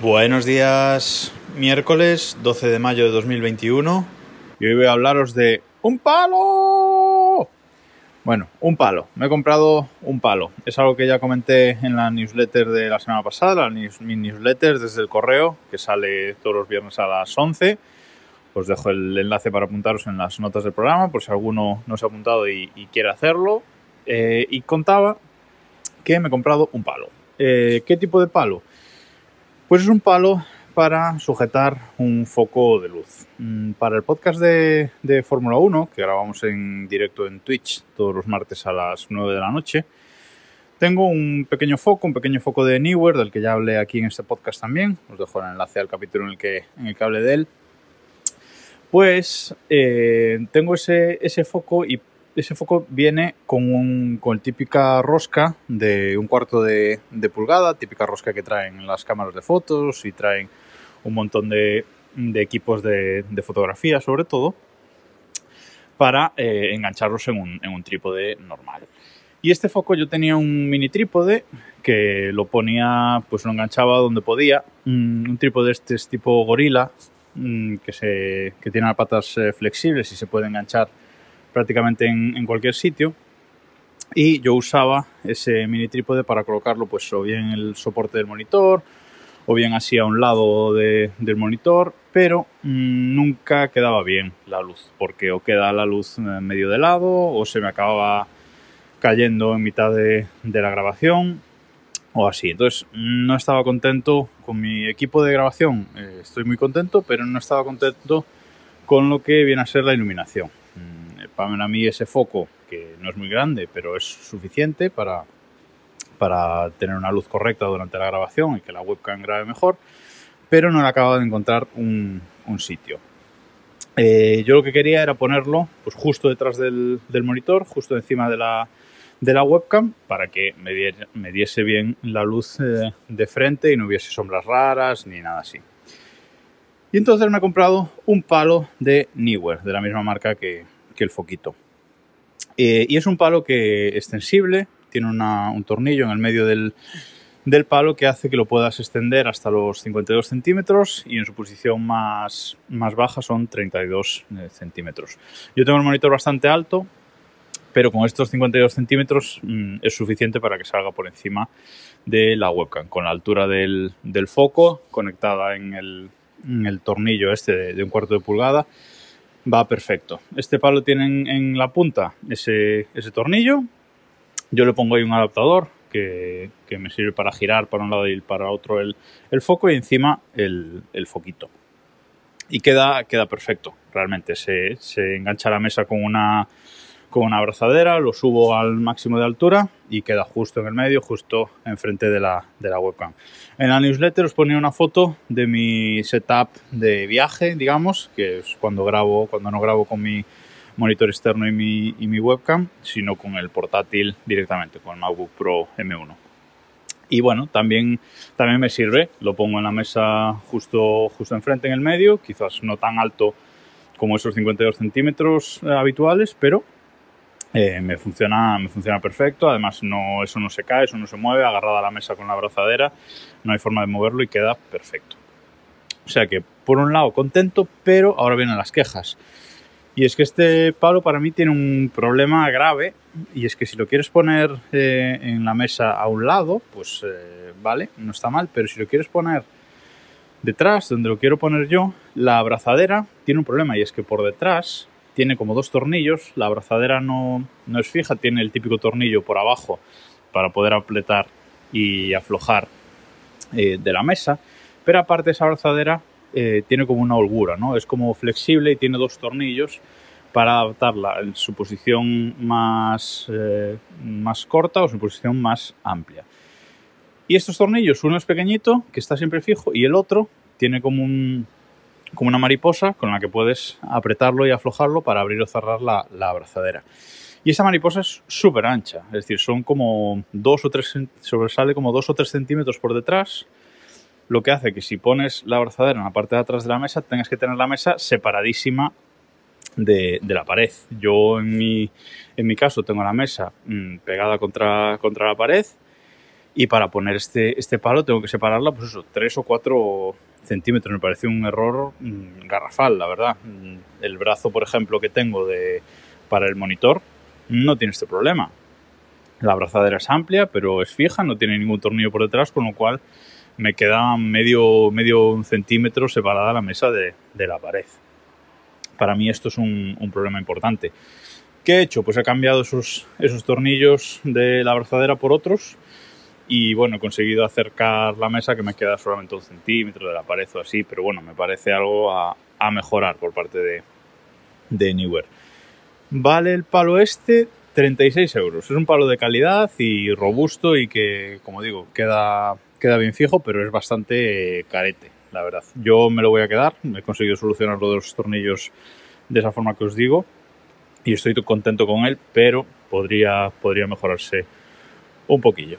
Buenos días, miércoles 12 de mayo de 2021 y hoy voy a hablaros de un palo. Bueno, un palo. Me he comprado un palo. Es algo que ya comenté en la newsletter de la semana pasada, la mi newsletter desde el correo, que sale todos los viernes a las 11. Os dejo el enlace para apuntaros en las notas del programa, por si alguno no se ha apuntado y, quiere hacerlo. Eh, y contaba que me he comprado un palo. Eh, ¿Qué tipo de palo? Pues es un palo para sujetar un foco de luz. Mm, para el podcast de, Fórmula 1, que grabamos en directo en Twitch todos los martes a las 9 de la noche, tengo un pequeño foco, un pequeño foco de Newer, del que ya hablé aquí en este podcast también. Os dejo el enlace al capítulo en el que, en el que hablé de él. Pues eh, tengo ese, ese foco y ese foco viene con, un, con típica rosca de un cuarto de, pulgada, típica rosca que traen las cámaras de fotos y traen un montón de, equipos de, fotografía sobre todo, para eh, engancharlos en un, en un trípode normal. Y este foco yo tenía un mini trípode que lo ponía, pues lo enganchaba donde podía. Un, trípode este es tipo gorila, mm, que, se, que tiene las patas eh, flexibles y se puede enganchar prácticamente en, cualquier sitio. Y yo usaba ese mini trípode para colocarlo pues o bien en el soporte del monitor o bien así a un lado del monitor, pero mm, nunca quedaba bien la luz, porque o queda la luz medio de lado o se me acababa cayendo en mitad de, de la grabación o así. Entonces no estaba contento con mi equipo de grabación, eh, estoy muy contento, pero no estaba contento con lo que viene a ser la iluminación para mí ese foco, que no es muy grande, pero es suficiente para, para tener una luz correcta durante la grabación y que la webcam grabe mejor, pero no le acabo de encontrar un, sitio. Eh, yo lo que quería era ponerlo pues, justo detrás del, monitor, justo encima de la, de la webcam, para que me, diese bien la luz eh, de frente y no hubiese sombras raras ni nada así. Y entonces me he comprado un palo de Newer, de la misma marca que, el foquito. Eh, y es un palo que extensible, tiene un tornillo en el medio del, palo que hace que lo puedas extender hasta los 52 centímetros y en su posición más, más baja son 32 eh, centímetros. Yo tengo el monitor bastante alto, pero con estos 52 centímetros mm, es suficiente para que salga por encima de la webcam, con la altura del, foco conectada en el, tornillo este de un cuarto de pulgada va perfecto. Este palo tiene en, la punta ese, tornillo. Yo le pongo ahí un adaptador que, me sirve para girar para un lado y para otro el, foco y encima el, foquito. Y queda, queda perfecto, realmente. Se, se engancha la mesa con una, con una abrazadera, lo subo al máximo de altura y queda justo en el medio, justo enfrente de la, de la webcam. En la newsletter os ponía una foto de mi setup de viaje, digamos, que es cuando grabo, cuando no grabo con mi monitor externo y mi, y mi webcam, sino con el portátil directamente, con el MacBook Pro M1. Y bueno, también, también me sirve, lo pongo en la mesa justo, justo enfrente en el medio, quizás no tan alto como esos 52 centímetros eh, habituales, pero eh, me, funciona, me funciona perfecto, además no, eso no se cae, eso no se mueve, agarrada a la mesa con la abrazadera, no hay forma de moverlo y queda perfecto. O sea que, por un lado, contento, pero ahora vienen las quejas. Y es que este palo para mí tiene un problema grave y es que si lo quieres poner eh, en la mesa a un lado, pues eh, vale, no está mal, pero si lo quieres poner detrás, donde lo quiero poner yo, la abrazadera tiene un problema y es que por detrás tiene como dos tornillos, la abrazadera no, no es fija, tiene el típico tornillo por abajo para poder apretar y aflojar eh, de la mesa, pero aparte esa abrazadera eh, tiene como una holgura, ¿no? Es como flexible y tiene dos tornillos para adaptarla en su posición más, eh, más corta o su posición más amplia. Y estos tornillos, uno es pequeñito, que está siempre fijo, y el otro tiene como un, como una mariposa con la que puedes apretarlo y aflojarlo para abrir o cerrar la, abrazadera. Y esa mariposa es súper ancha, es decir, son como dos o tres, sobresale como dos o tres centímetros por detrás, lo que hace que si pones la abrazadera en la parte de atrás de la mesa, tengas que tener la mesa separadísima de, la pared. Yo en mi, en mi caso tengo la mesa mm, pegada contra, contra la pared Y para poner este, este palo tengo que separarla, pues eso, 3 o 4 centímetros. Me parece un error mm, garrafal, la verdad. Mm, el brazo, por ejemplo, que tengo de, para el monitor no tiene este problema. La abrazadera es amplia, pero es fija, no tiene ningún tornillo por detrás, con lo cual me queda medio, medio centímetro separada la mesa de, de la pared. Para mí esto es un, un, problema importante. ¿Qué he hecho? Pues he cambiado esos, esos tornillos de la abrazadera por otros y bueno, he conseguido acercar la mesa que me queda solamente un centímetro de la pared o así, pero bueno, me parece algo a, mejorar por parte de, de Newer. Vale el palo este 36 euros. Es un palo de calidad y robusto y que, como digo, queda, queda bien fijo, pero es bastante carete, la verdad. Yo me lo voy a quedar, he conseguido solucionar lo de los tornillos de esa forma que os digo y estoy contento con él, pero podría, podría mejorarse un poquillo.